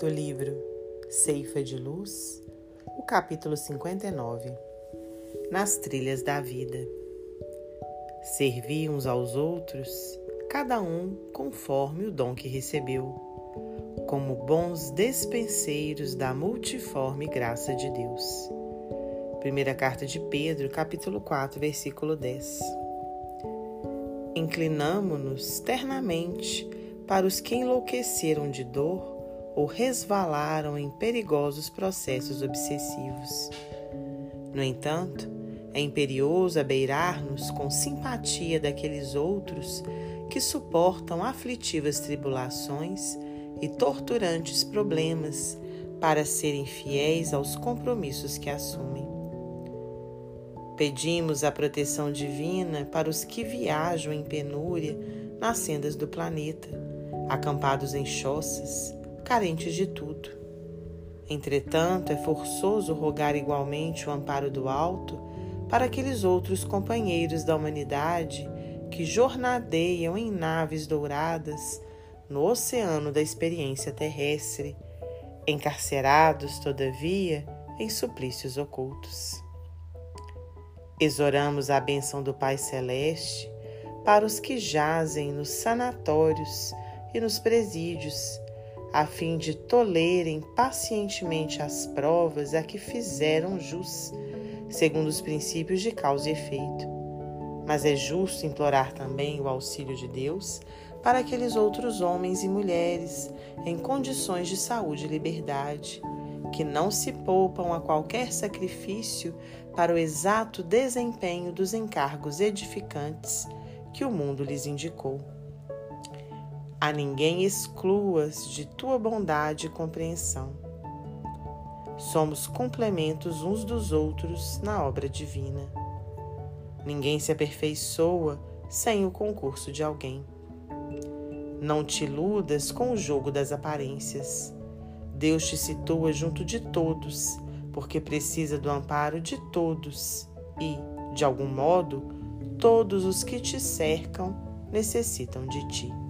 do livro Ceifa de Luz, o capítulo 59 Nas Trilhas da Vida. Servi uns aos outros, cada um conforme o dom que recebeu, como bons despenseiros da multiforme graça de Deus. Primeira carta de Pedro, capítulo 4, versículo 10. Inclinamo-nos ternamente para os que enlouqueceram de dor ou resvalaram em perigosos processos obsessivos. No entanto, é imperioso abeirar-nos com simpatia daqueles outros que suportam aflitivas tribulações e torturantes problemas para serem fiéis aos compromissos que assumem. Pedimos a proteção divina para os que viajam em penúria nas sendas do planeta, acampados em choças, carentes de tudo. Entretanto, é forçoso rogar igualmente o amparo do alto para aqueles outros companheiros da humanidade que jornadeiam em naves douradas no oceano da experiência terrestre, encarcerados, todavia, em suplícios ocultos. Exoramos a bênção do Pai Celeste para os que jazem nos sanatórios e nos presídios, a fim de tolerem pacientemente as provas a que fizeram jus, segundo os princípios de causa e efeito. Mas é justo implorar também o auxílio de Deus para aqueles outros homens e mulheres em condições de saúde e liberdade, que não se poupam a qualquer sacrifício para o exato desempenho dos encargos edificantes que o mundo lhes indicou. A ninguém excluas de tua bondade e compreensão. Somos complementos uns dos outros na obra divina. Ninguém se aperfeiçoa sem o concurso de alguém. Não te iludas com o jogo das aparências. Deus te situa junto de todos, porque precisa do amparo de todos e, de algum modo, todos os que te cercam necessitam de ti.